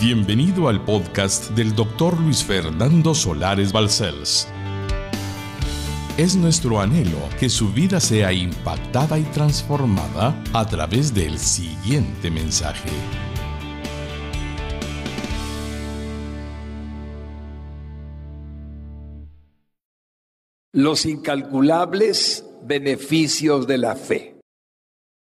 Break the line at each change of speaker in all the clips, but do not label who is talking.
Bienvenido al podcast del doctor Luis Fernando Solares Balcells. Es nuestro anhelo que su vida sea impactada y transformada a través del siguiente mensaje.
Los incalculables beneficios de la fe.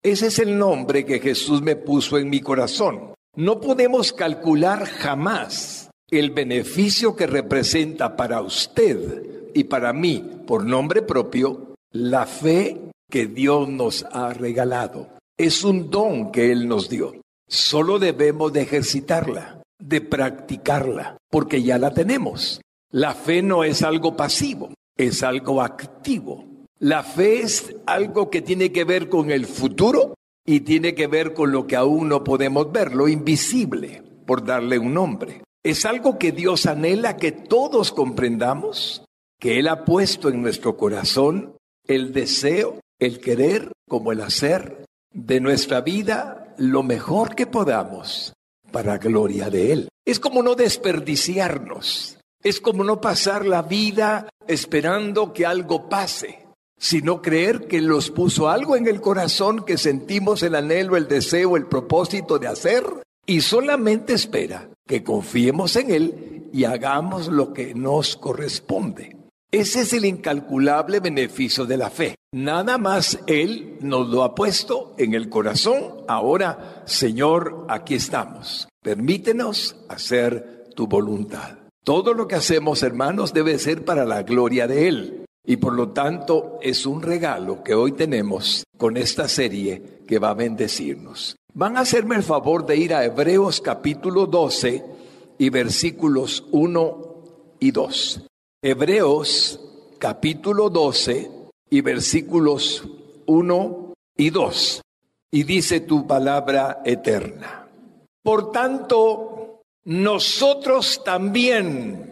Ese es el nombre que Jesús me puso en mi corazón. No podemos calcular jamás el beneficio que representa para usted y para mí, por nombre propio, la fe que Dios nos ha regalado. Es un don que Él nos dio. Solo debemos de ejercitarla, de practicarla, porque ya la tenemos. La fe no es algo pasivo, es algo activo. La fe es algo que tiene que ver con el futuro y tiene que ver con lo que aún no podemos ver, lo invisible, por darle un nombre. Es algo que Dios anhela que todos comprendamos, que Él ha puesto en nuestro corazón el deseo, el querer como el hacer de nuestra vida lo mejor que podamos para gloria de Él. Es como no desperdiciarnos, es como no pasar la vida esperando que algo pase sino creer que nos puso algo en el corazón que sentimos el anhelo, el deseo, el propósito de hacer y solamente espera que confiemos en Él y hagamos lo que nos corresponde. Ese es el incalculable beneficio de la fe. Nada más Él nos lo ha puesto en el corazón. Ahora, Señor, aquí estamos. Permítenos hacer tu voluntad. Todo lo que hacemos, hermanos, debe ser para la gloria de Él. Y por lo tanto es un regalo que hoy tenemos con esta serie que va a bendecirnos. Van a hacerme el favor de ir a Hebreos capítulo 12 y versículos 1 y 2. Hebreos capítulo 12 y versículos 1 y 2. Y dice tu palabra eterna. Por tanto, nosotros también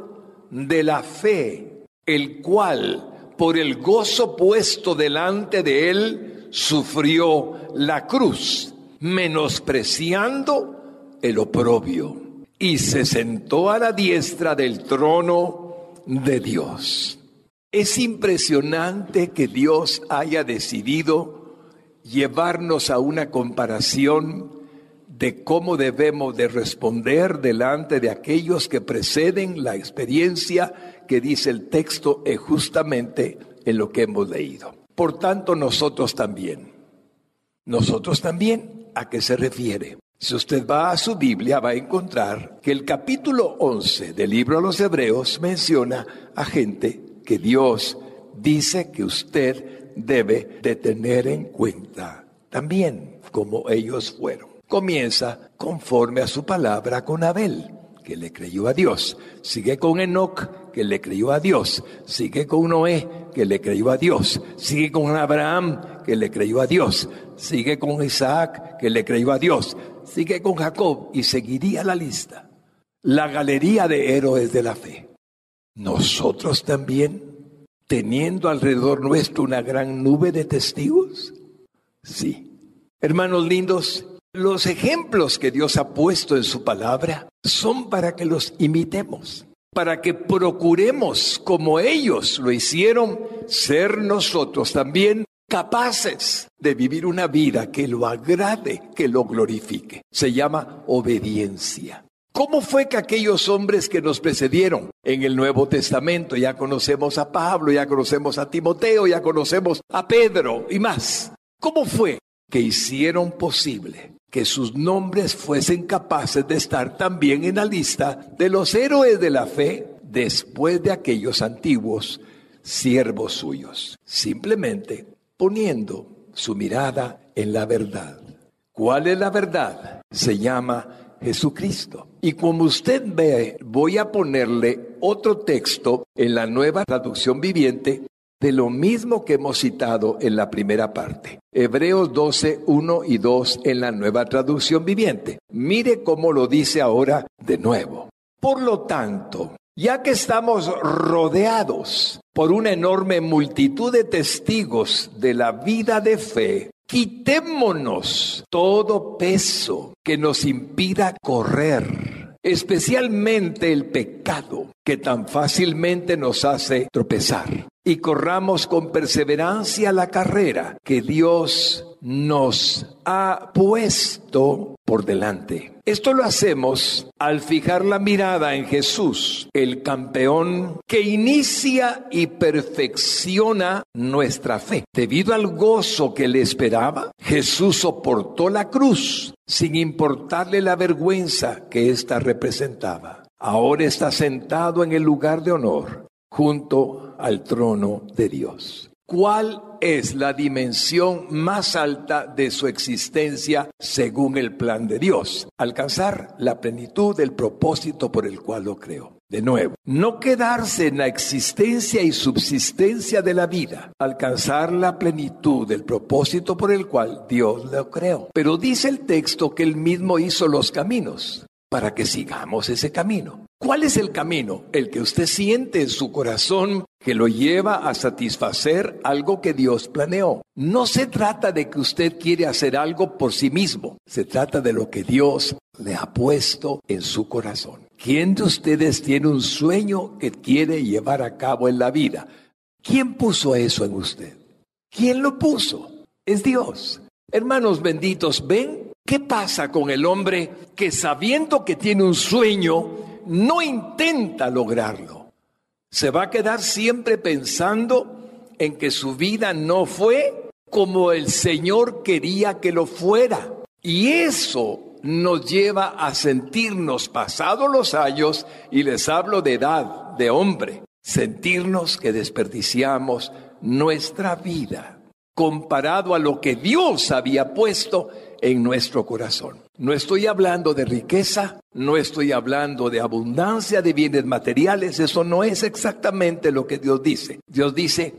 de la fe, el cual, por el gozo puesto delante de él, sufrió la cruz, menospreciando el oprobio, y se sentó a la diestra del trono de Dios. Es impresionante que Dios haya decidido llevarnos a una comparación de cómo debemos de responder delante de aquellos que preceden la experiencia que dice el texto es justamente en lo que hemos leído. Por tanto, nosotros también. Nosotros también, ¿a qué se refiere? Si usted va a su Biblia, va a encontrar que el capítulo 11 del libro a los Hebreos menciona a gente que Dios dice que usted debe de tener en cuenta también como ellos fueron comienza conforme a su palabra con Abel, que le creyó a Dios. Sigue con Enoch, que le creyó a Dios. Sigue con Noé, que le creyó a Dios. Sigue con Abraham, que le creyó a Dios. Sigue con Isaac, que le creyó a Dios. Sigue con Jacob y seguiría la lista. La galería de héroes de la fe. Nosotros también, teniendo alrededor nuestro una gran nube de testigos. Sí. Hermanos lindos, los ejemplos que Dios ha puesto en su palabra son para que los imitemos, para que procuremos, como ellos lo hicieron, ser nosotros también capaces de vivir una vida que lo agrade, que lo glorifique. Se llama obediencia. ¿Cómo fue que aquellos hombres que nos precedieron en el Nuevo Testamento, ya conocemos a Pablo, ya conocemos a Timoteo, ya conocemos a Pedro y más, ¿cómo fue que hicieron posible que sus nombres fuesen capaces de estar también en la lista de los héroes de la fe después de aquellos antiguos siervos suyos, simplemente poniendo su mirada en la verdad. ¿Cuál es la verdad? Se llama Jesucristo. Y como usted ve, voy a ponerle otro texto en la nueva traducción viviente de lo mismo que hemos citado en la primera parte. Hebreos 12, 1 y 2 en la nueva traducción viviente. Mire cómo lo dice ahora de nuevo. Por lo tanto, ya que estamos rodeados por una enorme multitud de testigos de la vida de fe, quitémonos todo peso que nos impida correr, especialmente el pecado que tan fácilmente nos hace tropezar y corramos con perseverancia la carrera que Dios nos ha puesto por delante. Esto lo hacemos al fijar la mirada en Jesús, el campeón que inicia y perfecciona nuestra fe. Debido al gozo que le esperaba, Jesús soportó la cruz sin importarle la vergüenza que ésta representaba. Ahora está sentado en el lugar de honor junto al trono de Dios. ¿Cuál es la dimensión más alta de su existencia según el plan de Dios? Alcanzar la plenitud del propósito por el cual lo creó. De nuevo, no quedarse en la existencia y subsistencia de la vida, alcanzar la plenitud del propósito por el cual Dios lo creó. Pero dice el texto que él mismo hizo los caminos para que sigamos ese camino. ¿Cuál es el camino? El que usted siente en su corazón que lo lleva a satisfacer algo que Dios planeó. No se trata de que usted quiere hacer algo por sí mismo, se trata de lo que Dios le ha puesto en su corazón. ¿Quién de ustedes tiene un sueño que quiere llevar a cabo en la vida? ¿Quién puso eso en usted? ¿Quién lo puso? Es Dios. Hermanos benditos, ven ¿Qué pasa con el hombre que sabiendo que tiene un sueño, no intenta lograrlo? Se va a quedar siempre pensando en que su vida no fue como el Señor quería que lo fuera. Y eso nos lleva a sentirnos pasados los años, y les hablo de edad, de hombre, sentirnos que desperdiciamos nuestra vida comparado a lo que Dios había puesto en nuestro corazón. No estoy hablando de riqueza, no estoy hablando de abundancia de bienes materiales, eso no es exactamente lo que Dios dice. Dios dice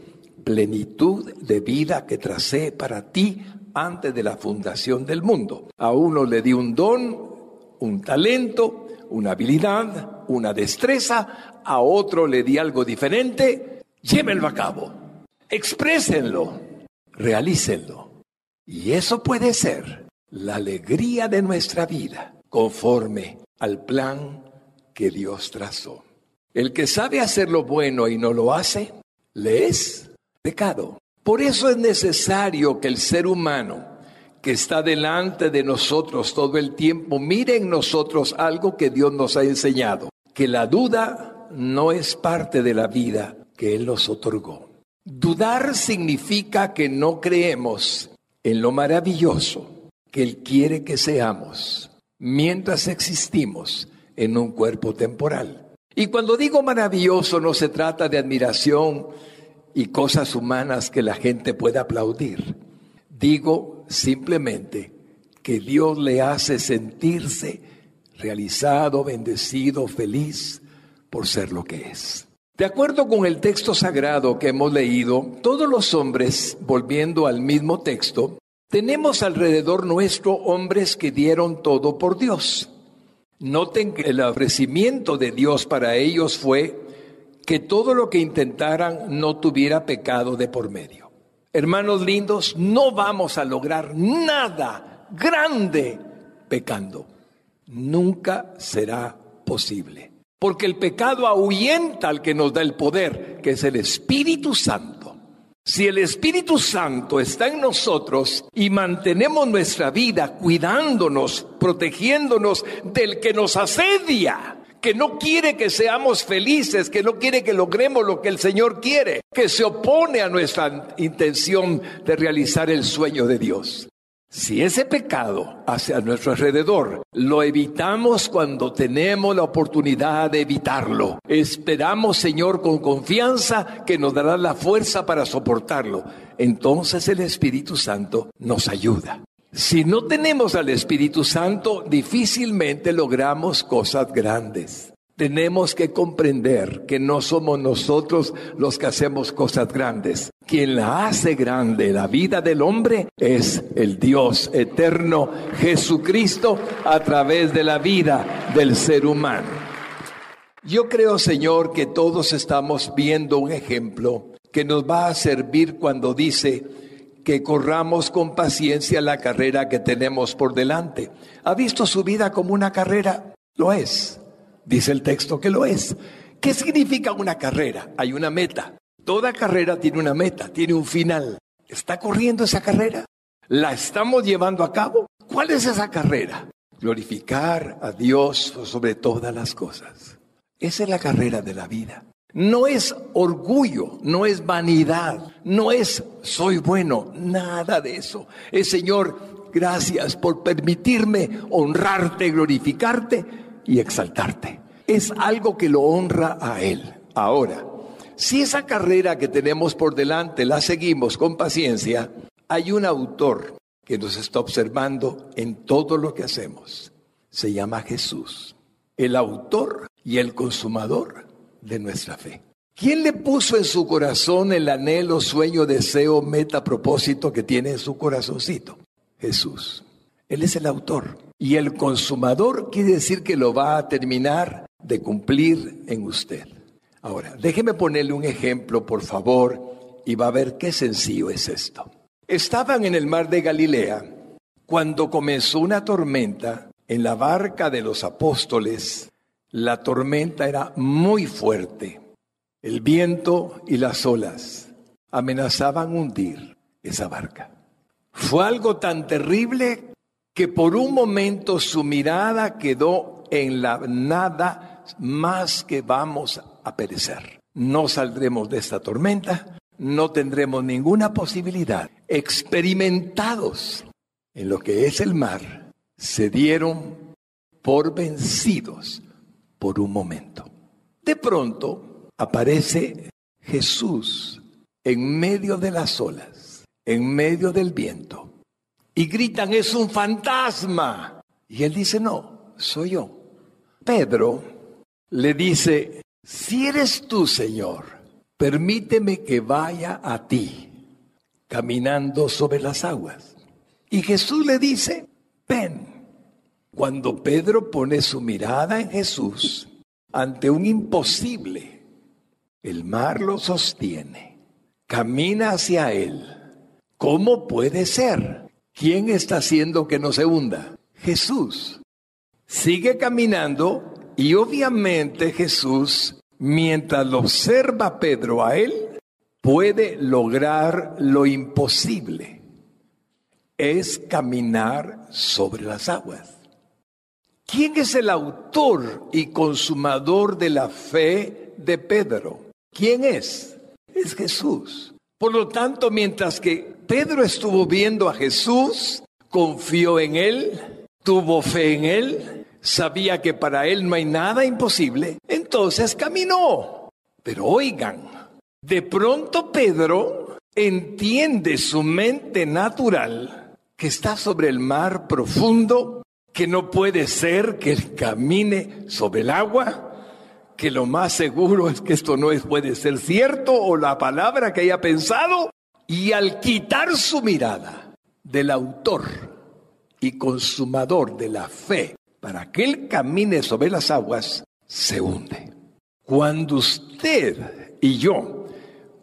plenitud de vida que tracé para ti antes de la fundación del mundo. A uno le di un don, un talento, una habilidad, una destreza, a otro le di algo diferente, llévenlo a cabo, exprésenlo, realícenlo. Y eso puede ser la alegría de nuestra vida conforme al plan que Dios trazó. El que sabe hacer lo bueno y no lo hace, le es pecado. Por eso es necesario que el ser humano que está delante de nosotros todo el tiempo mire en nosotros algo que Dios nos ha enseñado, que la duda no es parte de la vida que Él nos otorgó. Dudar significa que no creemos en lo maravilloso que Él quiere que seamos mientras existimos en un cuerpo temporal. Y cuando digo maravilloso no se trata de admiración y cosas humanas que la gente pueda aplaudir. Digo simplemente que Dios le hace sentirse realizado, bendecido, feliz por ser lo que es. De acuerdo con el texto sagrado que hemos leído, todos los hombres, volviendo al mismo texto, tenemos alrededor nuestro hombres que dieron todo por Dios. Noten que el ofrecimiento de Dios para ellos fue que todo lo que intentaran no tuviera pecado de por medio. Hermanos lindos, no vamos a lograr nada grande pecando. Nunca será posible. Porque el pecado ahuyenta al que nos da el poder, que es el Espíritu Santo. Si el Espíritu Santo está en nosotros y mantenemos nuestra vida cuidándonos, protegiéndonos del que nos asedia, que no quiere que seamos felices, que no quiere que logremos lo que el Señor quiere, que se opone a nuestra intención de realizar el sueño de Dios. Si ese pecado hacia nuestro alrededor lo evitamos cuando tenemos la oportunidad de evitarlo, esperamos, Señor, con confianza que nos dará la fuerza para soportarlo. Entonces el Espíritu Santo nos ayuda. Si no tenemos al Espíritu Santo, difícilmente logramos cosas grandes. Tenemos que comprender que no somos nosotros los que hacemos cosas grandes. Quien la hace grande, la vida del hombre, es el Dios eterno, Jesucristo, a través de la vida del ser humano. Yo creo, Señor, que todos estamos viendo un ejemplo que nos va a servir cuando dice que corramos con paciencia la carrera que tenemos por delante. ¿Ha visto su vida como una carrera? Lo es. Dice el texto que lo es. ¿Qué significa una carrera? Hay una meta. Toda carrera tiene una meta, tiene un final. ¿Está corriendo esa carrera? ¿La estamos llevando a cabo? ¿Cuál es esa carrera? Glorificar a Dios sobre todas las cosas. Esa es la carrera de la vida. No es orgullo, no es vanidad, no es soy bueno, nada de eso. Es Señor, gracias por permitirme honrarte, glorificarte y exaltarte. Es algo que lo honra a Él. Ahora, si esa carrera que tenemos por delante la seguimos con paciencia, hay un autor que nos está observando en todo lo que hacemos. Se llama Jesús, el autor y el consumador de nuestra fe. ¿Quién le puso en su corazón el anhelo, sueño, deseo, meta, propósito que tiene en su corazoncito? Jesús. Él es el autor. Y el consumador quiere decir que lo va a terminar de cumplir en usted. Ahora, déjeme ponerle un ejemplo, por favor, y va a ver qué sencillo es esto. Estaban en el mar de Galilea cuando comenzó una tormenta en la barca de los apóstoles. La tormenta era muy fuerte. El viento y las olas amenazaban hundir esa barca. Fue algo tan terrible que por un momento su mirada quedó en la nada más que vamos a perecer. No saldremos de esta tormenta, no tendremos ninguna posibilidad. Experimentados en lo que es el mar, se dieron por vencidos por un momento. De pronto aparece Jesús en medio de las olas, en medio del viento y gritan, es un fantasma. Y él dice, no, soy yo. Pedro le dice, si eres tú, Señor, permíteme que vaya a ti, caminando sobre las aguas. Y Jesús le dice, ven. Cuando Pedro pone su mirada en Jesús ante un imposible, el mar lo sostiene, camina hacia él. ¿Cómo puede ser? ¿Quién está haciendo que no se hunda? Jesús. Sigue caminando y obviamente Jesús, mientras lo observa Pedro a él, puede lograr lo imposible. Es caminar sobre las aguas. ¿Quién es el autor y consumador de la fe de Pedro? ¿Quién es? Es Jesús. Por lo tanto, mientras que Pedro estuvo viendo a Jesús, confió en él, tuvo fe en él, sabía que para él no hay nada imposible, entonces caminó. Pero oigan, de pronto Pedro entiende su mente natural que está sobre el mar profundo, que no puede ser que él camine sobre el agua, que lo más seguro es que esto no puede ser cierto o la palabra que haya pensado y al quitar su mirada del autor y consumador de la fe para que él camine sobre las aguas, se hunde. Cuando usted y yo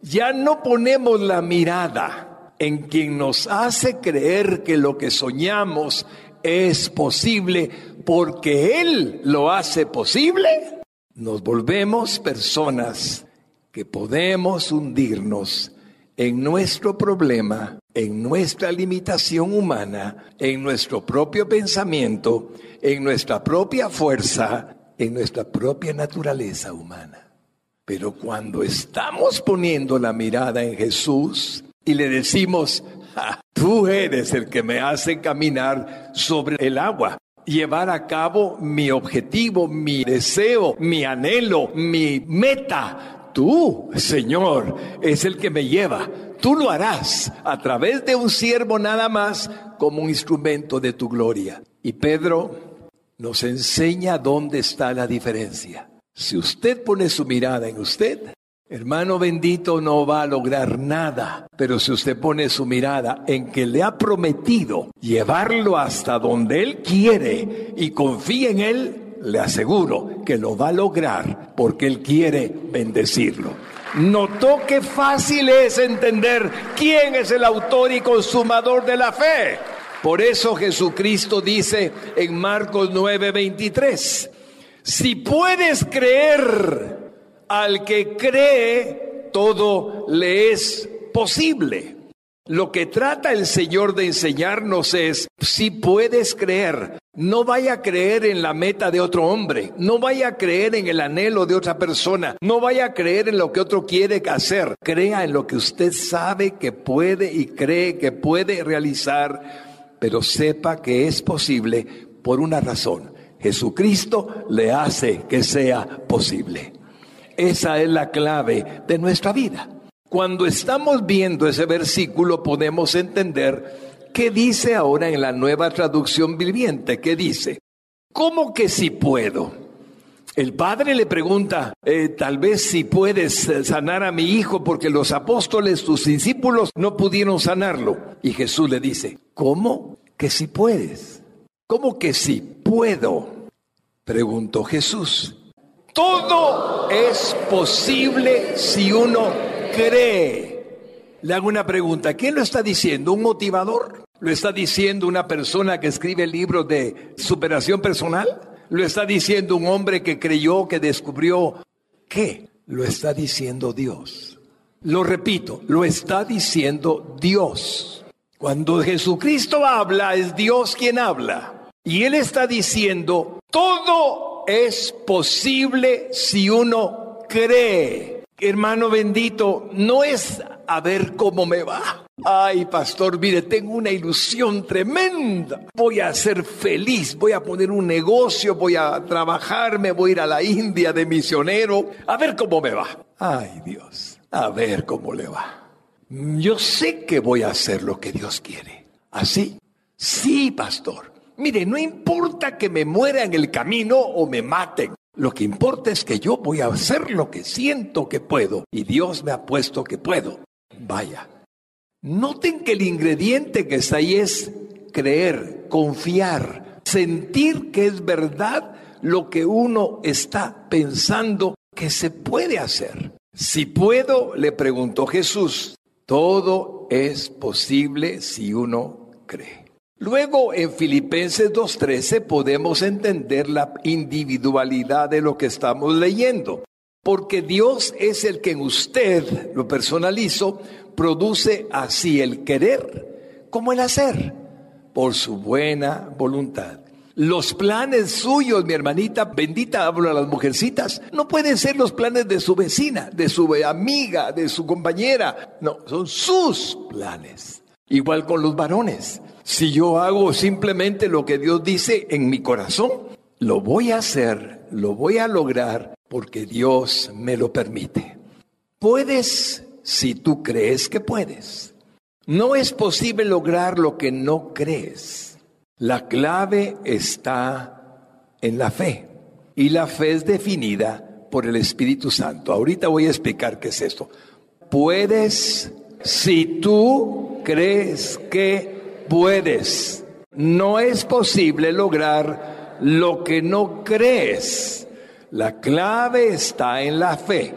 ya no ponemos la mirada en quien nos hace creer que lo que soñamos es posible porque Él lo hace posible, nos volvemos personas que podemos hundirnos en nuestro problema, en nuestra limitación humana, en nuestro propio pensamiento, en nuestra propia fuerza, en nuestra propia naturaleza humana. Pero cuando estamos poniendo la mirada en Jesús y le decimos, tú eres el que me hace caminar sobre el agua, llevar a cabo mi objetivo, mi deseo, mi anhelo, mi meta, Tú, Señor, es el que me lleva. Tú lo harás a través de un siervo nada más como un instrumento de tu gloria. Y Pedro nos enseña dónde está la diferencia. Si usted pone su mirada en usted, hermano bendito, no va a lograr nada. Pero si usted pone su mirada en que le ha prometido llevarlo hasta donde él quiere y confía en él, le aseguro que lo va a lograr porque él quiere bendecirlo. Notó qué fácil es entender quién es el autor y consumador de la fe. Por eso Jesucristo dice en Marcos 9:23, si puedes creer al que cree, todo le es posible. Lo que trata el Señor de enseñarnos es, si puedes creer, no vaya a creer en la meta de otro hombre, no vaya a creer en el anhelo de otra persona, no vaya a creer en lo que otro quiere hacer, crea en lo que usted sabe que puede y cree que puede realizar, pero sepa que es posible por una razón. Jesucristo le hace que sea posible. Esa es la clave de nuestra vida. Cuando estamos viendo ese versículo podemos entender qué dice ahora en la nueva traducción viviente, qué dice, ¿cómo que si puedo? El padre le pregunta, eh, tal vez si puedes sanar a mi hijo porque los apóstoles, tus discípulos, no pudieron sanarlo. Y Jesús le dice, ¿cómo que si puedes? ¿Cómo que si puedo? Preguntó Jesús. Todo es posible si uno cree. Le hago una pregunta, ¿quién lo está diciendo? ¿Un motivador? ¿Lo está diciendo una persona que escribe libros de superación personal? ¿Lo está diciendo un hombre que creyó, que descubrió? ¿Qué? Lo está diciendo Dios. Lo repito, lo está diciendo Dios. Cuando Jesucristo habla, es Dios quien habla. Y Él está diciendo, todo es posible si uno cree hermano bendito, no es a ver cómo me va. Ay, pastor, mire, tengo una ilusión tremenda. Voy a ser feliz, voy a poner un negocio, voy a trabajar, me voy a ir a la India de misionero, a ver cómo me va. Ay, Dios, a ver cómo le va. Yo sé que voy a hacer lo que Dios quiere. ¿Así? Sí, pastor. Mire, no importa que me muera en el camino o me maten. Lo que importa es que yo voy a hacer lo que siento que puedo y Dios me ha puesto que puedo. Vaya. Noten que el ingrediente que está ahí es creer, confiar, sentir que es verdad lo que uno está pensando que se puede hacer. Si puedo, le preguntó Jesús, todo es posible si uno cree. Luego en Filipenses 2.13 podemos entender la individualidad de lo que estamos leyendo, porque Dios es el que en usted, lo personalizo, produce así el querer como el hacer, por su buena voluntad. Los planes suyos, mi hermanita, bendita hablo a las mujercitas, no pueden ser los planes de su vecina, de su amiga, de su compañera, no, son sus planes. Igual con los varones. Si yo hago simplemente lo que Dios dice en mi corazón, lo voy a hacer, lo voy a lograr porque Dios me lo permite. Puedes si tú crees que puedes. No es posible lograr lo que no crees. La clave está en la fe. Y la fe es definida por el Espíritu Santo. Ahorita voy a explicar qué es esto. Puedes si tú crees que puedes. No es posible lograr lo que no crees. La clave está en la fe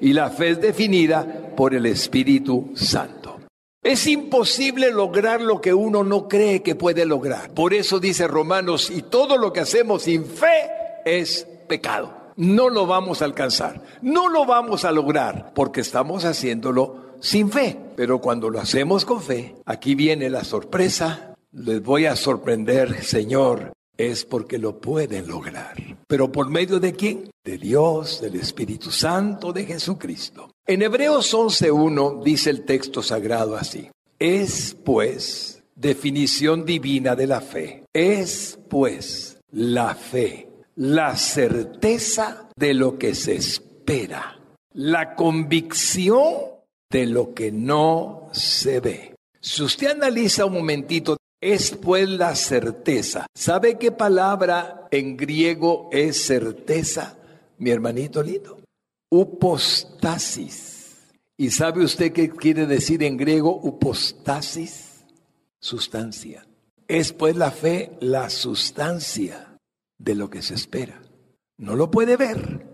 y la fe es definida por el Espíritu Santo. Es imposible lograr lo que uno no cree que puede lograr. Por eso dice Romanos, y todo lo que hacemos sin fe es pecado. No lo vamos a alcanzar, no lo vamos a lograr, porque estamos haciéndolo sin fe. Pero cuando lo hacemos con fe, aquí viene la sorpresa. Les voy a sorprender, Señor, es porque lo pueden lograr. ¿Pero por medio de quién? De Dios, del Espíritu Santo, de Jesucristo. En Hebreos 11.1 dice el texto sagrado así. Es pues definición divina de la fe. Es pues la fe, la certeza de lo que se espera, la convicción de lo que no se ve. Si usted analiza un momentito, es pues la certeza. ¿Sabe qué palabra en griego es certeza, mi hermanito lindo? Upostasis. ¿Y sabe usted qué quiere decir en griego upostasis? Sustancia. Es pues la fe la sustancia de lo que se espera. No lo puede ver,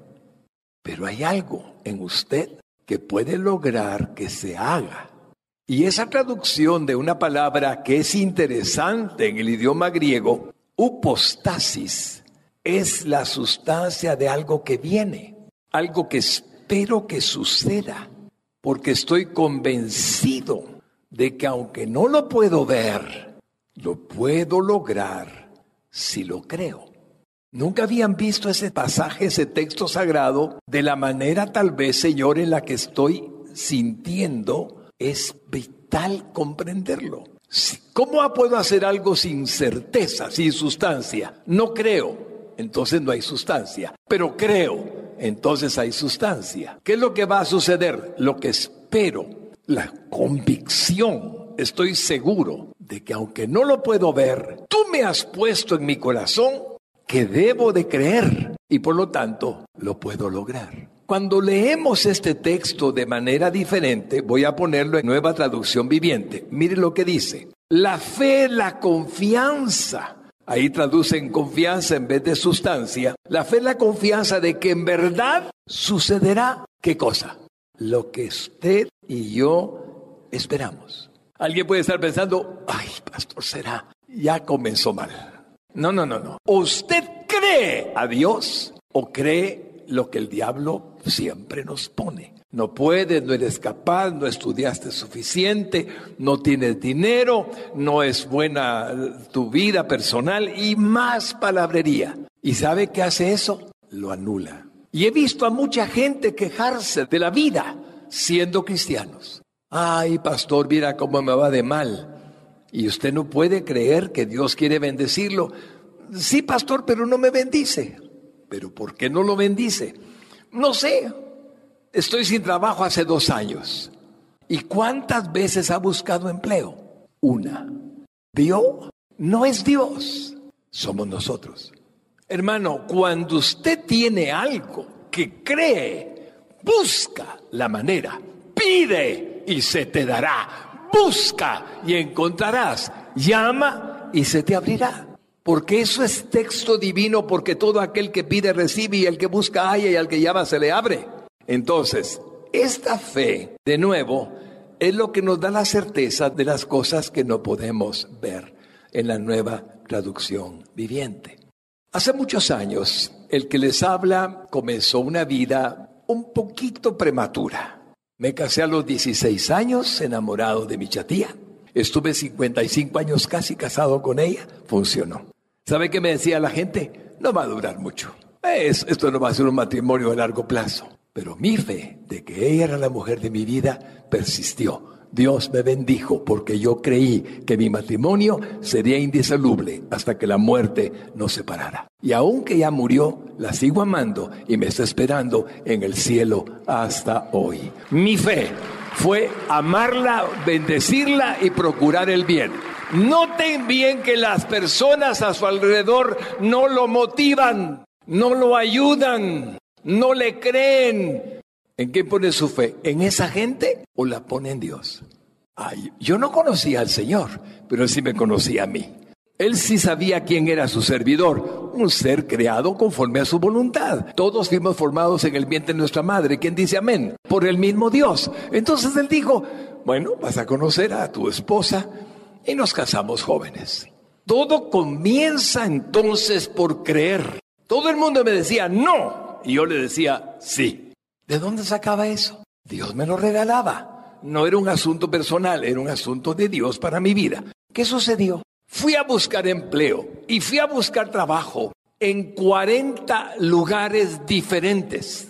pero hay algo en usted que puede lograr que se haga. Y esa traducción de una palabra que es interesante en el idioma griego, upostasis, es la sustancia de algo que viene, algo que espero que suceda, porque estoy convencido de que aunque no lo puedo ver, lo puedo lograr si lo creo. Nunca habían visto ese pasaje, ese texto sagrado, de la manera tal vez, Señor, en la que estoy sintiendo. Es vital comprenderlo. ¿Cómo puedo hacer algo sin certeza, sin sustancia? No creo, entonces no hay sustancia. Pero creo, entonces hay sustancia. ¿Qué es lo que va a suceder? Lo que espero, la convicción. Estoy seguro de que aunque no lo puedo ver, tú me has puesto en mi corazón que debo de creer y por lo tanto lo puedo lograr. Cuando leemos este texto de manera diferente, voy a ponerlo en nueva traducción viviente. Mire lo que dice. La fe, la confianza. Ahí traducen confianza en vez de sustancia. La fe, la confianza de que en verdad sucederá. ¿Qué cosa? Lo que usted y yo esperamos. Alguien puede estar pensando, ay, pastor, será. Ya comenzó mal. No, no, no, no. ¿Usted cree a Dios o cree lo que el diablo siempre nos pone? No puedes, no eres capaz, no estudiaste suficiente, no tienes dinero, no es buena tu vida personal y más palabrería. ¿Y sabe qué hace eso? Lo anula. Y he visto a mucha gente quejarse de la vida siendo cristianos. Ay, pastor, mira cómo me va de mal. Y usted no puede creer que Dios quiere bendecirlo. Sí, pastor, pero no me bendice. ¿Pero por qué no lo bendice? No sé. Estoy sin trabajo hace dos años. ¿Y cuántas veces ha buscado empleo? Una. ¿Vio? No es Dios, somos nosotros. Hermano, cuando usted tiene algo que cree, busca la manera, pide y se te dará busca y encontrarás, llama y se te abrirá. Porque eso es texto divino, porque todo aquel que pide recibe y el que busca haya y al que llama se le abre. Entonces, esta fe, de nuevo, es lo que nos da la certeza de las cosas que no podemos ver en la nueva traducción viviente. Hace muchos años, el que les habla comenzó una vida un poquito prematura. Me casé a los 16 años, enamorado de mi chatía. Estuve 55 años casi casado con ella. Funcionó. ¿Sabe qué me decía la gente? No va a durar mucho. esto no va a ser un matrimonio a largo plazo. Pero mi fe de que ella era la mujer de mi vida persistió. Dios me bendijo porque yo creí que mi matrimonio sería indisoluble hasta que la muerte nos separara. Y aunque ya murió, la sigo amando y me está esperando en el cielo hasta hoy. Mi fe fue amarla, bendecirla y procurar el bien. Noten bien que las personas a su alrededor no lo motivan, no lo ayudan, no le creen, ¿En qué pone su fe? ¿En esa gente o la pone en Dios? Ay, yo no conocía al Señor, pero Él sí me conocía a mí. Él sí sabía quién era su servidor, un ser creado conforme a su voluntad. Todos fuimos formados en el vientre de nuestra madre. ¿Quién dice amén? Por el mismo Dios. Entonces él dijo, bueno, vas a conocer a tu esposa y nos casamos jóvenes. Todo comienza entonces por creer. Todo el mundo me decía, no. Y yo le decía, sí. ¿De dónde sacaba eso? Dios me lo regalaba. No era un asunto personal, era un asunto de Dios para mi vida. ¿Qué sucedió? Fui a buscar empleo y fui a buscar trabajo en 40 lugares diferentes.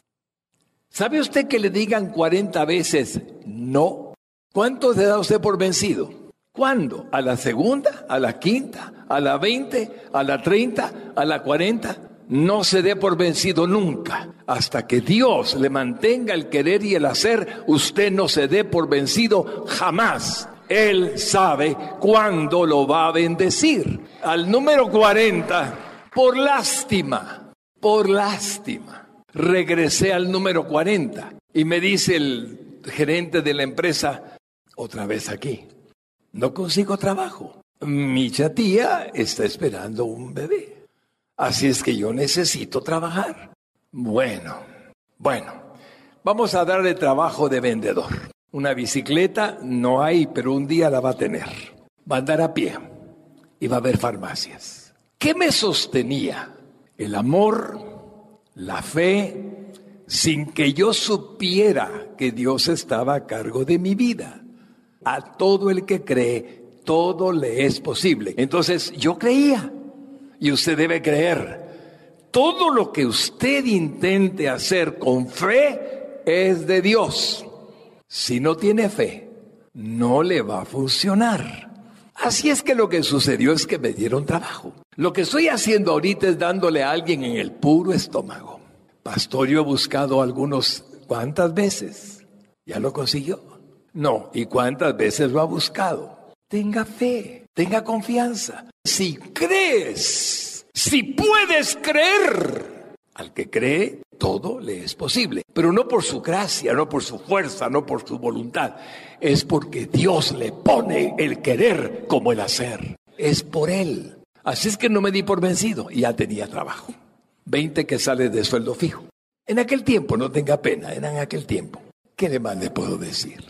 ¿Sabe usted que le digan 40 veces no? ¿Cuánto se da usted por vencido? ¿Cuándo? ¿A la segunda? ¿A la quinta? ¿A la 20? ¿A la 30? ¿A la 40? No se dé por vencido nunca. Hasta que Dios le mantenga el querer y el hacer, usted no se dé por vencido jamás. Él sabe cuándo lo va a bendecir. Al número 40, por lástima, por lástima. Regresé al número 40 y me dice el gerente de la empresa, otra vez aquí, no consigo trabajo. Mi tía está esperando un bebé. Así es que yo necesito trabajar. Bueno, bueno, vamos a darle trabajo de vendedor. Una bicicleta no hay, pero un día la va a tener. Va a andar a pie y va a haber farmacias. ¿Qué me sostenía? El amor, la fe, sin que yo supiera que Dios estaba a cargo de mi vida. A todo el que cree, todo le es posible. Entonces yo creía y usted debe creer. Todo lo que usted intente hacer con fe es de Dios. Si no tiene fe, no le va a funcionar. Así es que lo que sucedió es que me dieron trabajo. Lo que estoy haciendo ahorita es dándole a alguien en el puro estómago. Pastor, yo he buscado algunos, ¿cuántas veces? ¿Ya lo consiguió? No, ¿y cuántas veces lo ha buscado? Tenga fe, tenga confianza. Si crees, si puedes creer, al que cree, todo le es posible, pero no por su gracia, no por su fuerza, no por su voluntad, es porque Dios le pone el querer como el hacer, es por él. Así es que no me di por vencido y ya tenía trabajo. Veinte que sale de sueldo fijo. En aquel tiempo, no tenga pena, era en aquel tiempo. ¿Qué más le puedo decir?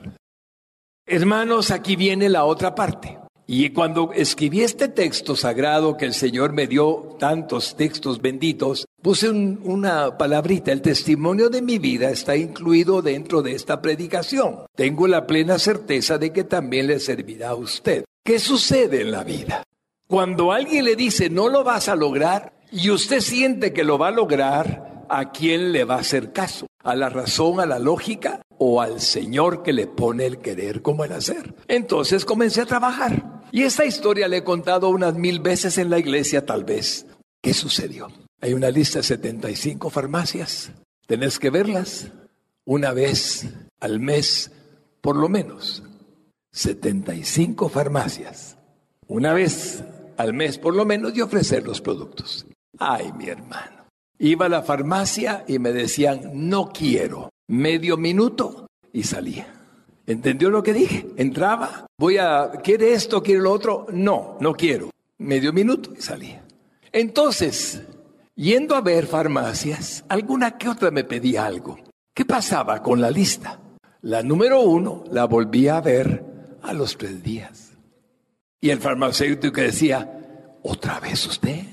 Hermanos, aquí viene la otra parte. Y cuando escribí este texto sagrado que el Señor me dio tantos textos benditos, puse una palabrita, el testimonio de mi vida está incluido dentro de esta predicación. Tengo la plena certeza de que también le servirá a usted. ¿Qué sucede en la vida? Cuando alguien le dice no lo vas a lograr y usted siente que lo va a lograr, ¿a quién le va a hacer caso? ¿A la razón, a la lógica o al Señor que le pone el querer como el hacer? Entonces comencé a trabajar. Y esta historia le he contado unas mil veces en la iglesia, tal vez. ¿Qué sucedió? Hay una lista de 75 farmacias. Tenés que verlas una vez al mes, por lo menos. 75 farmacias. Una vez al mes, por lo menos, y ofrecer los productos. Ay, mi hermano. Iba a la farmacia y me decían, no quiero. Medio minuto y salía. ¿Entendió lo que dije? Entraba, voy a, ¿quiere esto, quiere lo otro? No, no quiero. Medio minuto y salía. Entonces, yendo a ver farmacias, alguna que otra me pedía algo. ¿Qué pasaba con la lista? La número uno la volví a ver a los tres días. Y el farmacéutico decía, ¿otra vez usted?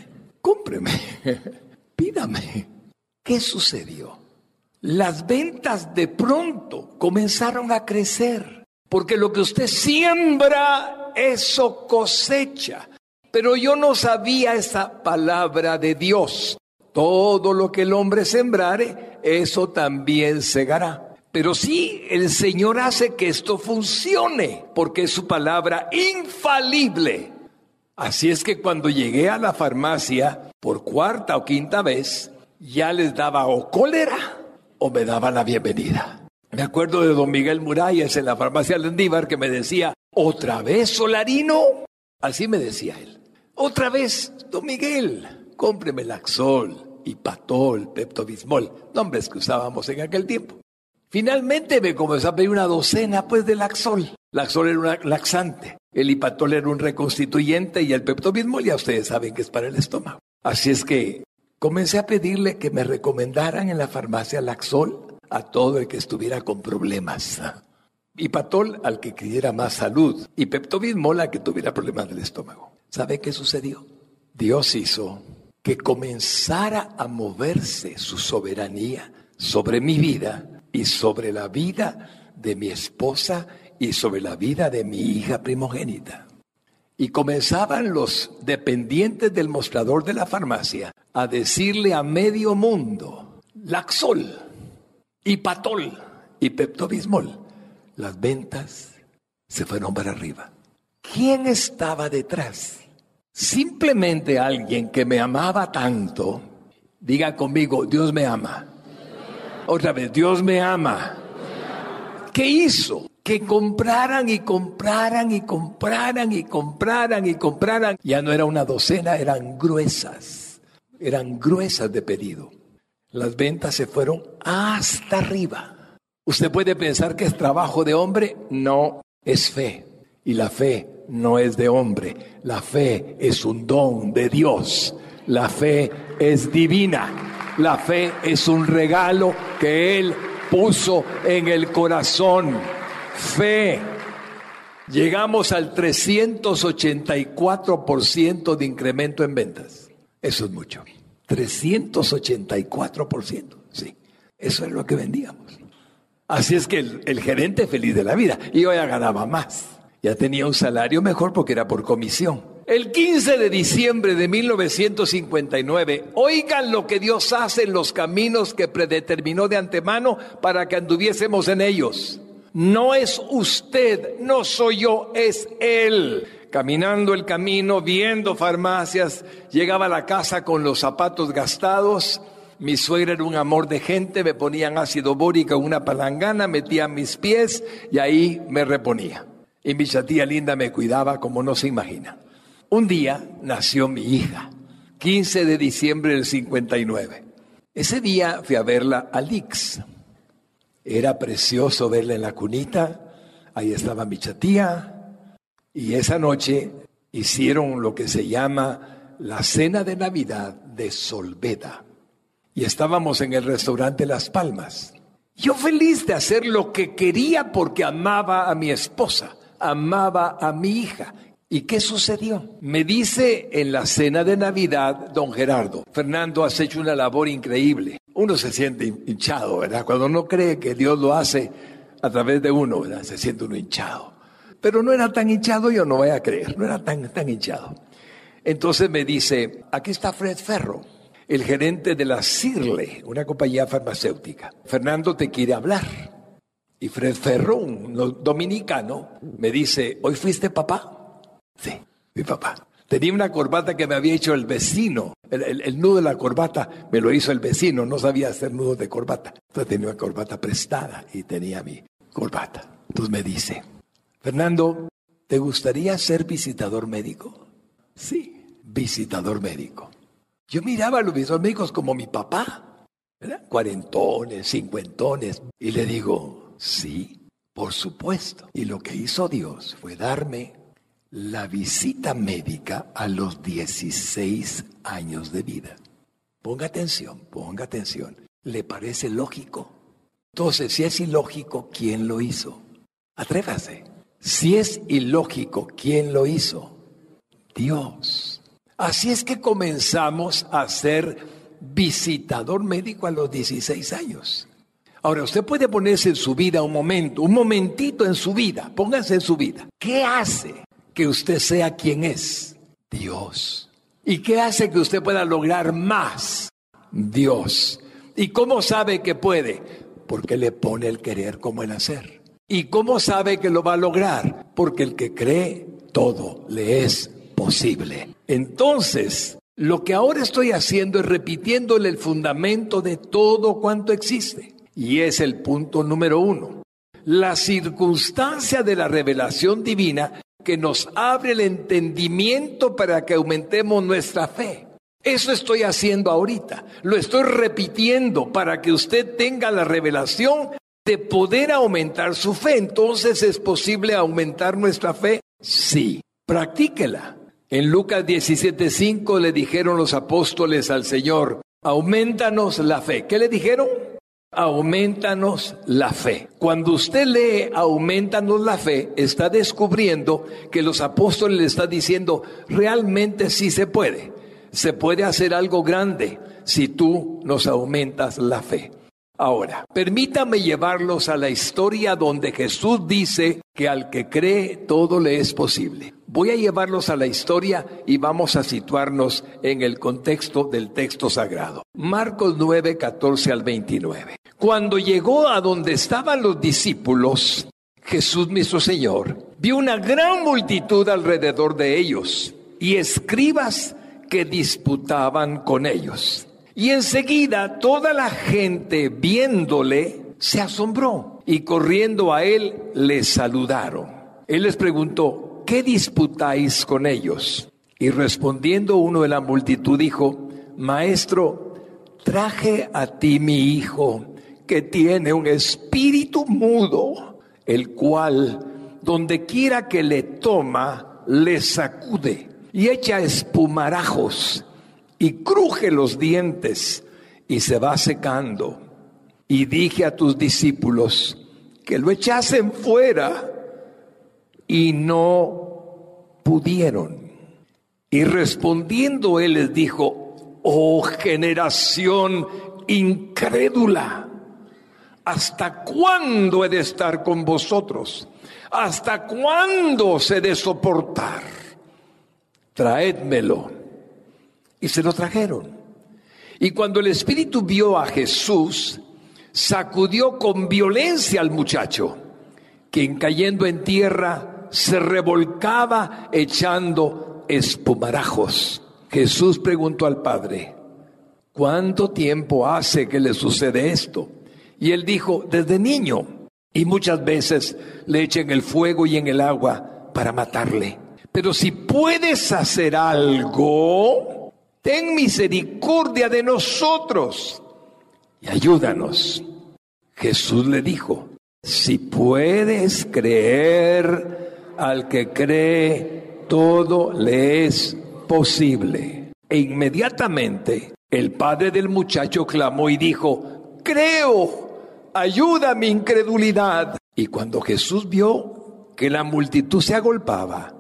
Cómpreme, ¿Qué sucedió? las ventas de pronto comenzaron a crecer, porque lo que usted siembra, eso cosecha. Pero yo no sabía esa palabra de Dios. Todo lo que el hombre sembrare, eso también segará. Pero sí, el Señor hace que esto funcione, porque es su palabra infalible. Así es que cuando llegué a la farmacia por cuarta o quinta vez, ya les daba o cólera o me daba la bienvenida. Me acuerdo de don Miguel Muralles en la farmacia Lendívar que me decía, ¿otra vez Solarino? Así me decía él. Otra vez, don Miguel, cómpreme Laxol, Patol, Pepto-Bismol, nombres que usábamos en aquel tiempo. Finalmente me comenzó a pedir una docena pues de Laxol. Laxol era un laxante, el Hipatol era un reconstituyente y el Pepto-Bismol ya ustedes saben que es para el estómago. Así es que Comencé a pedirle que me recomendaran en la farmacia Laxol a todo el que estuviera con problemas. Y Patol al que quisiera más salud. Y Peptobismol al que tuviera problemas del estómago. ¿Sabe qué sucedió? Dios hizo que comenzara a moverse su soberanía sobre mi vida y sobre la vida de mi esposa y sobre la vida de mi hija primogénita. Y comenzaban los dependientes del mostrador de la farmacia a decirle a medio mundo, Laxol, y Patol y Peptobismol, las ventas se fueron para arriba. ¿Quién estaba detrás? Simplemente alguien que me amaba tanto Diga conmigo, Dios me ama. Otra vez, Dios me ama. ¿Qué hizo? Que compraran y compraran y compraran y compraran y compraran. Ya no era una docena, eran gruesas. Eran gruesas de pedido. Las ventas se fueron hasta arriba. Usted puede pensar que es trabajo de hombre. No, es fe. Y la fe no es de hombre. La fe es un don de Dios. La fe es divina. La fe es un regalo que Él puso en el corazón. Fe. Llegamos al 384% de incremento en ventas. Eso es mucho. 384%. Sí, eso es lo que vendíamos. Así es que el, gerente feliz de la vida. Y yo ya ganaba más. Ya tenía un salario mejor porque era por comisión. El 15 de diciembre de 1959, oigan lo que Dios hace en los caminos que predeterminó de antemano para que anduviésemos en ellos. No es usted, no soy yo, es Él. Caminando el camino, viendo farmacias, llegaba a la casa con los zapatos gastados. Mi suegra era un amor de gente, me ponían ácido bórico en una palangana, metía mis pies y ahí me reponía. Y mi chatía linda me cuidaba como no se imagina. Un día nació mi hija, 15 de diciembre del 59. Ese día fui a verla a Lix. Era precioso verla en la cunita, ahí estaba mi chatía, y esa noche hicieron lo que se llama la cena de Navidad de Solveda. Y estábamos en el restaurante Las Palmas. Yo feliz de hacer lo que quería porque amaba a mi esposa, amaba a mi hija ¿Y qué sucedió? Me dice en la cena de Navidad don Gerardo, Fernando, has hecho una labor increíble. Uno se siente hinchado, ¿verdad? Cuando uno cree que Dios lo hace a través de uno, ¿verdad? Se siente uno hinchado. Pero no era tan hinchado, yo no voy a creer, no era tan, tan hinchado. Entonces me dice, aquí está Fred Ferro, el gerente de la CIRLE, una compañía farmacéutica. Fernando te quiere hablar. Y Fred Ferro, un dominicano, me dice, ¿hoy fuiste papá? Sí, mi papá. Tenía una corbata que me había hecho el vecino. El, nudo de la corbata me lo hizo el vecino. No sabía hacer nudos de corbata. Entonces tenía una corbata prestada y tenía mi corbata. Entonces me dice, Fernando, ¿te gustaría ser visitador médico? Sí, visitador médico. Yo miraba a los visitadores médicos como mi papá, ¿verdad? Cuarentones, cincuentones. Y le digo, sí, por supuesto. Y lo que hizo Dios fue darme la visita médica a los 16 años de vida. Ponga atención, ponga atención. ¿Le parece lógico? Entonces, si es ilógico, ¿quién lo hizo? Atrévase. Si es ilógico, ¿quién lo hizo? Dios. Así es que comenzamos a ser visitador médico a los 16 años. Ahora, usted puede ponerse en su vida un momento, un momentito en su vida, póngase en su vida. ¿Qué hace que usted sea quien es? Dios. ¿Y qué hace que usted pueda lograr más? Dios. ¿Y cómo sabe que puede? Porque le pone el querer como el hacer. ¿Y cómo sabe que lo va a lograr? Porque el que cree, todo le es posible. Entonces, lo que ahora estoy haciendo es repitiéndole el fundamento de todo cuanto existe. Y es el punto número uno. La circunstancia de la revelación divina que nos abre el entendimiento para que aumentemos nuestra fe. Eso estoy haciendo ahorita. Lo estoy repitiendo para que usted tenga la revelación de poder aumentar su fe. Entonces, ¿es posible aumentar nuestra fe? Sí. Practíquela. En Lucas 17:5 le dijeron los apóstoles al Señor, aumentanos la fe. ¿Qué le dijeron? Aumentanos la fe. Cuando usted lee aumentanos la fe, está descubriendo que los apóstoles le están diciendo, realmente sí se puede. Se puede hacer algo grande si tú nos aumentas la fe. Ahora, permítame llevarlos a la historia donde Jesús dice que al que cree todo le es posible. Voy a llevarlos a la historia y vamos a situarnos en el contexto del texto sagrado. Marcos 9, 14 al 29. Cuando llegó a donde estaban los discípulos, Jesús nuestro Señor vio una gran multitud alrededor de ellos y escribas que disputaban con ellos. Y enseguida toda la gente viéndole se asombró y corriendo a él le saludaron. Él les preguntó, ¿qué disputáis con ellos? Y respondiendo uno de la multitud dijo, Maestro, traje a ti mi hijo, que tiene un espíritu mudo, el cual, donde quiera que le toma, le sacude y echa espumarajos y cruje los dientes y se va secando. Y dije a tus discípulos que lo echasen fuera y no pudieron. Y respondiendo él les dijo, oh generación incrédula, ¿hasta cuándo he de estar con vosotros? ¿Hasta cuándo se de soportar? Traédmelo. Y se lo trajeron. Y cuando el Espíritu vio a Jesús, sacudió con violencia al muchacho, quien cayendo en tierra se revolcaba echando espumarajos. Jesús preguntó al Padre, ¿cuánto tiempo hace que le sucede esto? Y él dijo, desde niño. Y muchas veces le echen el fuego y en el agua para matarle. Pero si puedes hacer algo, ten misericordia de nosotros y ayúdanos. Jesús le dijo, si puedes creer al que cree, todo le es posible. E inmediatamente el padre del muchacho clamó y dijo, creo, ayuda mi incredulidad. Y cuando Jesús vio que la multitud se agolpaba,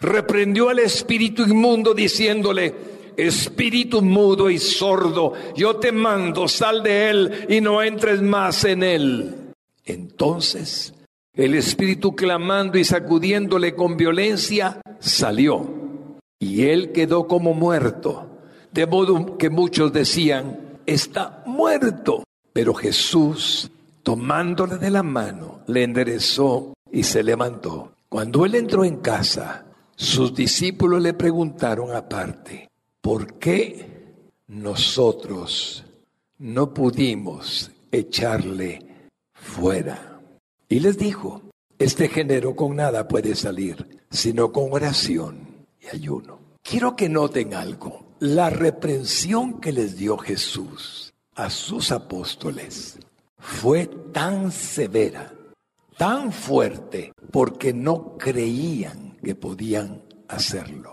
reprendió al espíritu inmundo diciéndole, espíritu mudo y sordo, yo te mando, sal de él y no entres más en él. Entonces el espíritu clamando y sacudiéndole con violencia salió y él quedó como muerto. De modo que muchos decían, está muerto. Pero Jesús, tomándole de la mano, le enderezó y se levantó. Cuando él entró en casa, sus discípulos le preguntaron aparte, ¿por qué nosotros no pudimos echarle fuera? Y les dijo, este género con nada puede salir, sino con oración y ayuno. Quiero que noten algo, la reprensión que les dio Jesús a sus apóstoles fue tan severa, tan fuerte, porque no creían que podían hacerlo.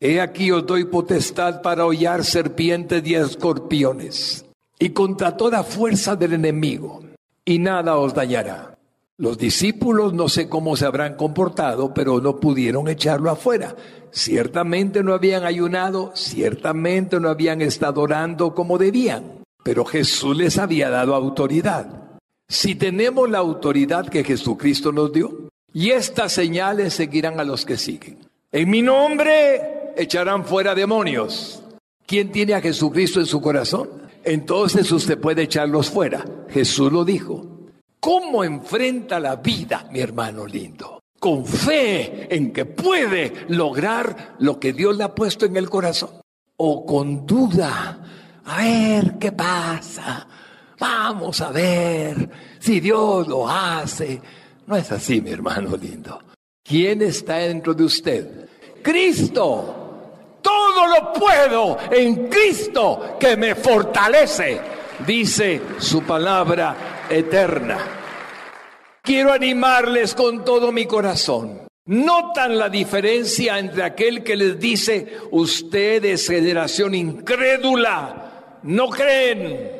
He aquí os doy potestad para hollar serpientes y escorpiones, y contra toda fuerza del enemigo, y nada os dañará. Los discípulos no sé cómo se habrán comportado, pero no pudieron echarlo afuera. Ciertamente no habían ayunado, ciertamente no habían estado orando como debían, pero Jesús les había dado autoridad. Si tenemos la autoridad que Jesucristo nos dio, y estas señales seguirán a los que siguen. En mi nombre echarán fuera demonios. ¿Quién tiene a Jesucristo en su corazón? Entonces usted puede echarlos fuera. Jesús lo dijo. ¿Cómo enfrenta la vida, mi hermano lindo? Con fe en que puede lograr lo que Dios le ha puesto en el corazón. O con duda, a ver qué pasa. Vamos a ver si Dios lo hace. No es así, mi hermano lindo. ¿Quién está dentro de usted? Cristo. Todo lo puedo en Cristo que me fortalece, dice su palabra eterna. Quiero animarles con todo mi corazón. ¿Notan la diferencia entre aquel que les dice, ustedes generación incrédula, no creen?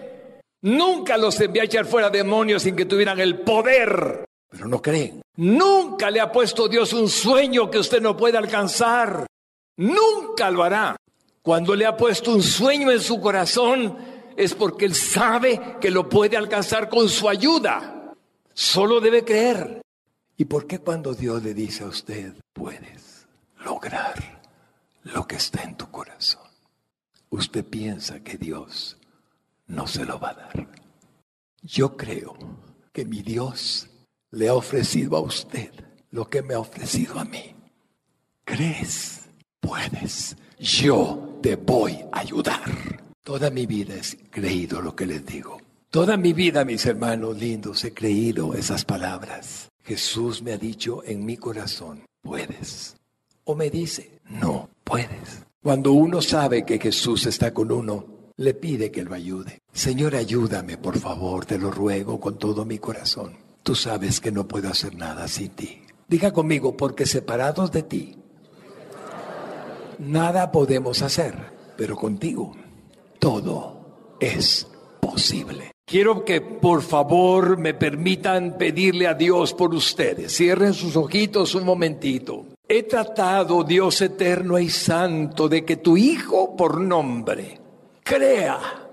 Nunca los envié a echar fuera demonios sin que tuvieran el poder, pero no creen. Nunca le ha puesto Dios un sueño que usted no puede alcanzar. Nunca lo hará. Cuando le ha puesto un sueño en su corazón, es porque Él sabe que lo puede alcanzar con su ayuda. Solo debe creer. ¿Y por qué cuando Dios le dice a usted, puedes lograr lo que está en tu corazón? Usted piensa que Dios no se lo va a dar. Yo creo que mi Dios le ha ofrecido a usted lo que me ha ofrecido a mí. ¿Crees? Puedes. Yo te voy a ayudar. Toda mi vida he creído lo que les digo. Toda mi vida, mis hermanos lindos, he creído esas palabras. Jesús me ha dicho en mi corazón, puedes. O me dice, no, puedes. Cuando uno sabe que Jesús está con uno, le pide que lo ayude. Señor, ayúdame, por favor, te lo ruego con todo mi corazón. Tú sabes que no puedo hacer nada sin ti. Diga conmigo, porque separados de ti, nada podemos hacer, pero contigo todo es posible. Quiero que por favor me permitan pedirle a Dios por ustedes. Cierren sus ojitos un momentito. He tratado, Dios eterno y santo, de que tu Hijo por nombre crea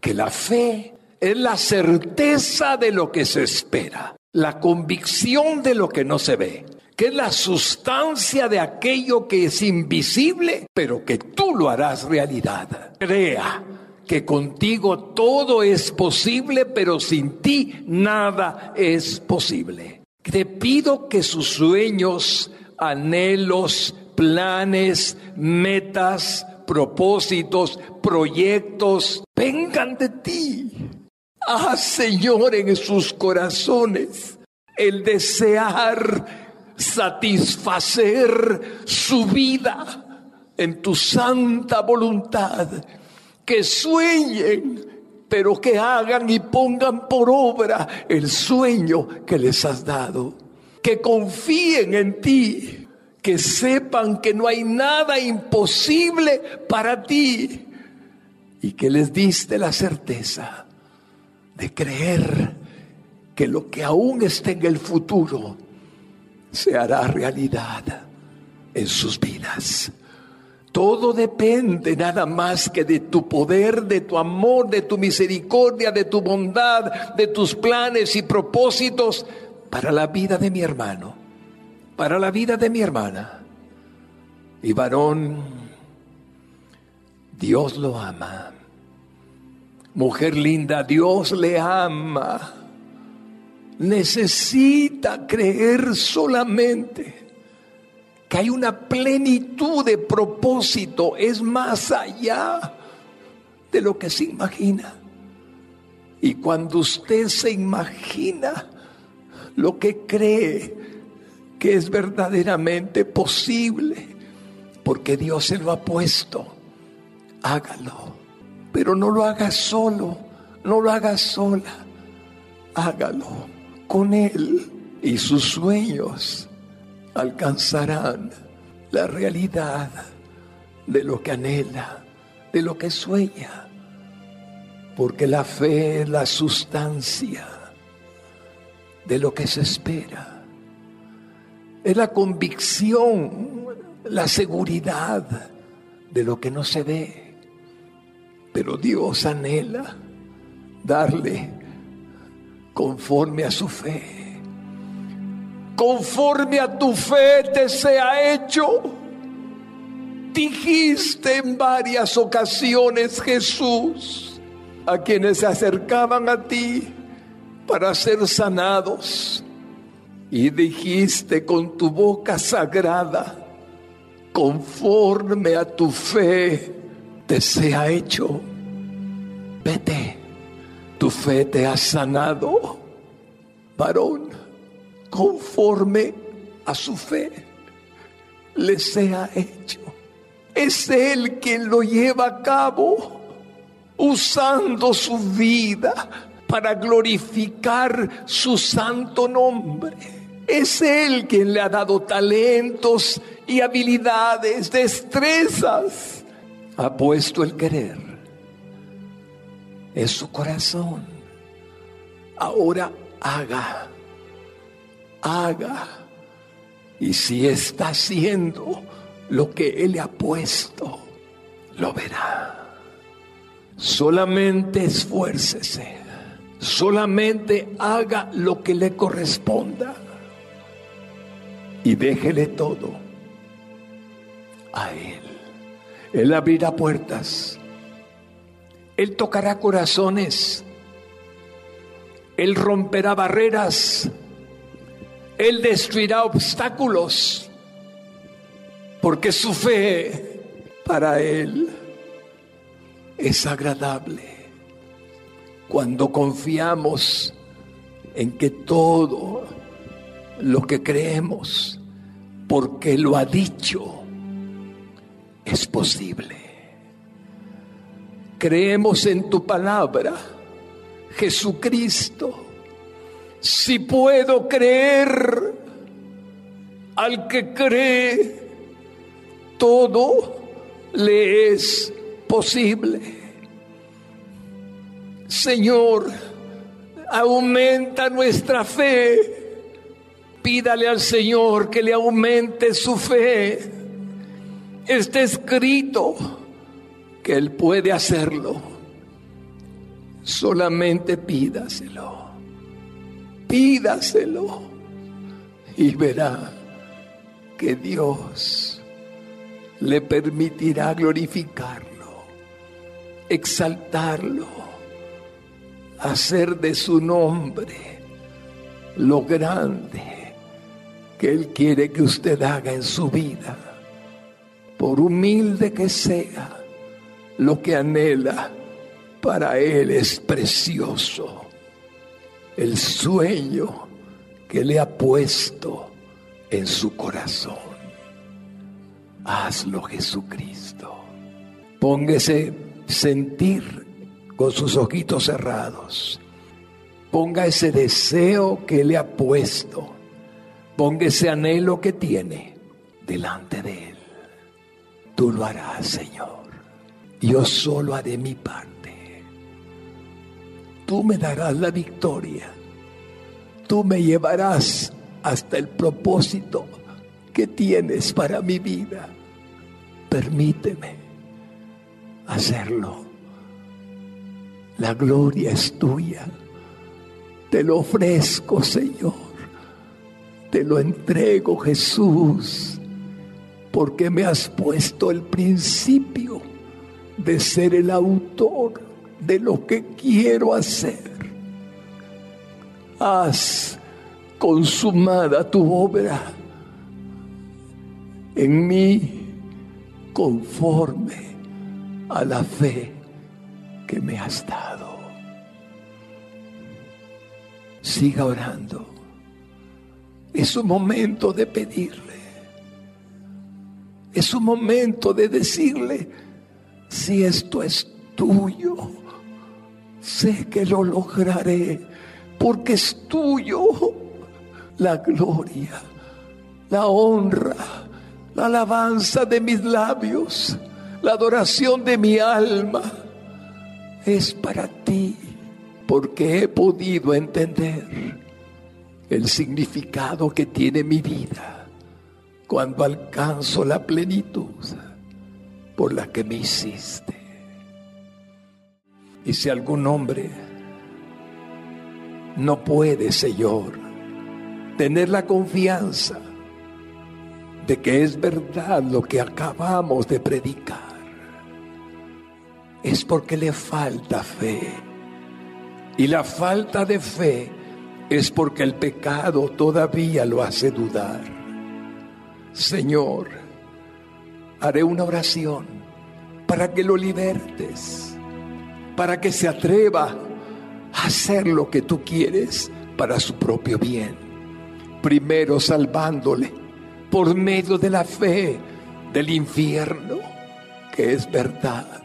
que la fe es la certeza de lo que se espera, la convicción de lo que no se ve, que es la sustancia de aquello que es invisible, pero que tú lo harás realidad. Crea que contigo todo es posible, pero sin ti nada es posible. Te pido que sus sueños, anhelos, planes, metas, propósitos, proyectos, vengan de ti. Ah, Señor, en sus corazones, el desear satisfacer su vida en tu santa voluntad. Que sueñen, pero que hagan y pongan por obra el sueño que les has dado. Que confíen en ti, que sepan que no hay nada imposible para ti y que les diste la certeza de creer que lo que aún está en el futuro se hará realidad en sus vidas. Todo depende nada más que de tu poder, de tu amor, de tu misericordia, de tu bondad, de tus planes y propósitos para la vida de mi hermano, para la vida de mi hermana. Y varón, Dios lo ama. Mujer linda, Dios le ama necesita creer solamente que hay una plenitud de propósito, es más allá de lo que se imagina. Y cuando usted se imagina lo que cree que es verdaderamente posible, porque Dios se lo ha puesto, hágalo. Pero no lo haga solo, no lo haga sola, hágalo con Él y sus sueños alcanzarán la realidad de lo que anhela, de lo que sueña, porque la fe es la sustancia de lo que se espera, es la convicción, la seguridad de lo que no se ve, pero Dios anhela darle conforme a su fe. Conforme a tu fe te sea hecho. Dijiste en varias ocasiones, Jesús, a quienes se acercaban a ti para ser sanados. Y dijiste con tu boca sagrada, conforme a tu fe te sea hecho. Vete tu fe te ha sanado, varón, conforme a su fe le sea hecho. Es Él quien lo lleva a cabo, usando su vida para glorificar su santo nombre. Es Él quien le ha dado talentos y habilidades, destrezas. Ha puesto el querer es su corazón. Ahora haga, haga. Y si está haciendo lo que Él ha puesto, lo verá. Solamente esfuércese, solamente haga lo que le corresponda y déjele todo a Él. Él abrirá puertas él tocará corazones. Él romperá barreras. Él destruirá obstáculos. Porque su fe para Él es agradable cuando confiamos en que todo lo que creemos, porque lo ha dicho, es posible. Creemos en tu palabra, Jesucristo. Si puedo creer al que cree, todo le es posible. Señor, aumenta nuestra fe. Pídale al Señor que le aumente su fe. Está escrito que Él puede hacerlo. Solamente pídaselo. Pídaselo. Y verá que Dios le permitirá glorificarlo, exaltarlo, hacer de su nombre lo grande que Él quiere que usted haga en su vida, por humilde que sea lo que anhela, para Él es precioso. El sueño que le ha puesto en su corazón. Hazlo Jesucristo. Póngase sentir con sus ojitos cerrados. Ponga ese deseo que le ha puesto. Ponga ese anhelo que tiene delante de Él. Tú lo harás, Señor. Yo solo haré mi parte. Tú me darás la victoria. Tú me llevarás hasta el propósito que tienes para mi vida. Permíteme hacerlo. La gloria es tuya. Te lo ofrezco, Señor. Te lo entrego, Jesús, porque me has puesto el principio de ser el autor de lo que quiero hacer. Haz consumada tu obra en mí conforme a la fe que me has dado. Siga orando. Es un momento de pedirle. Es un momento de decirle, si esto es tuyo, sé que lo lograré, porque es tuyo la gloria, la honra, la alabanza de mis labios, la adoración de mi alma. Es para ti, porque he podido entender el significado que tiene mi vida cuando alcanzo la plenitud por la que me hiciste. Y si algún hombre no puede, Señor, tener la confianza de que es verdad lo que acabamos de predicar, es porque le falta fe. Y la falta de fe es porque el pecado todavía lo hace dudar. Señor, haré una oración para que lo libertes, para que se atreva a hacer lo que tú quieres para su propio bien. Primero salvándole por medio de la fe del infierno, que es verdad,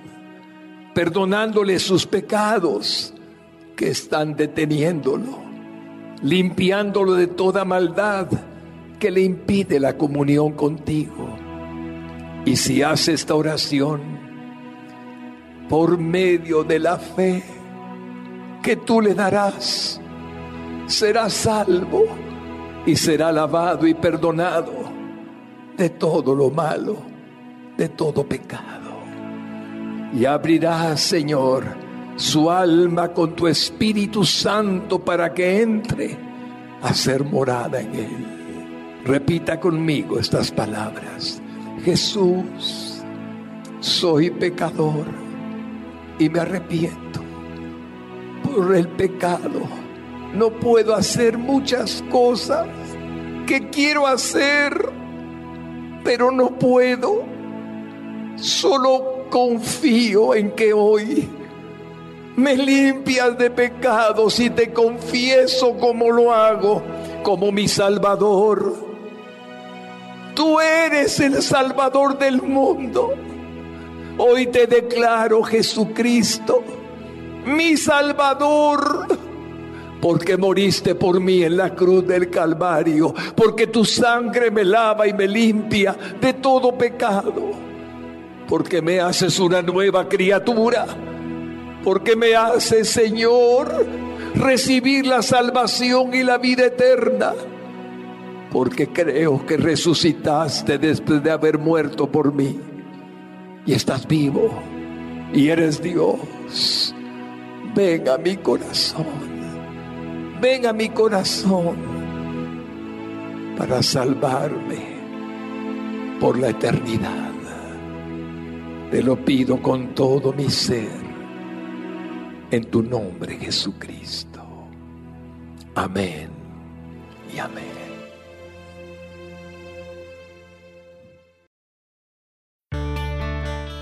perdonándole sus pecados que están deteniéndolo, limpiándolo de toda maldad que le impide la comunión contigo y si hace esta oración por medio de la fe que tú le darás, será salvo y será lavado y perdonado de todo lo malo, de todo pecado. Y abrirá, Señor, su alma con tu Espíritu Santo para que entre a ser morada en él. Repita conmigo estas palabras. Jesús, soy pecador y me arrepiento por el pecado. No puedo hacer muchas cosas que quiero hacer, pero no puedo. Solo confío en que hoy me limpias de pecados y te confieso como lo hago, como mi Salvador. Tú eres el Salvador del mundo. Hoy te declaro Jesucristo, mi Salvador, porque moriste por mí en la cruz del Calvario, porque tu sangre me lava y me limpia de todo pecado, porque me haces una nueva criatura porque me hace, Señor, recibir la salvación y la vida eterna. Porque creo que resucitaste después de haber muerto por mí. Y estás vivo. Y eres Dios. Ven a mi corazón. Ven a mi corazón para salvarme por la eternidad. Te lo pido con todo mi ser en tu nombre, Jesucristo. Amén y amén.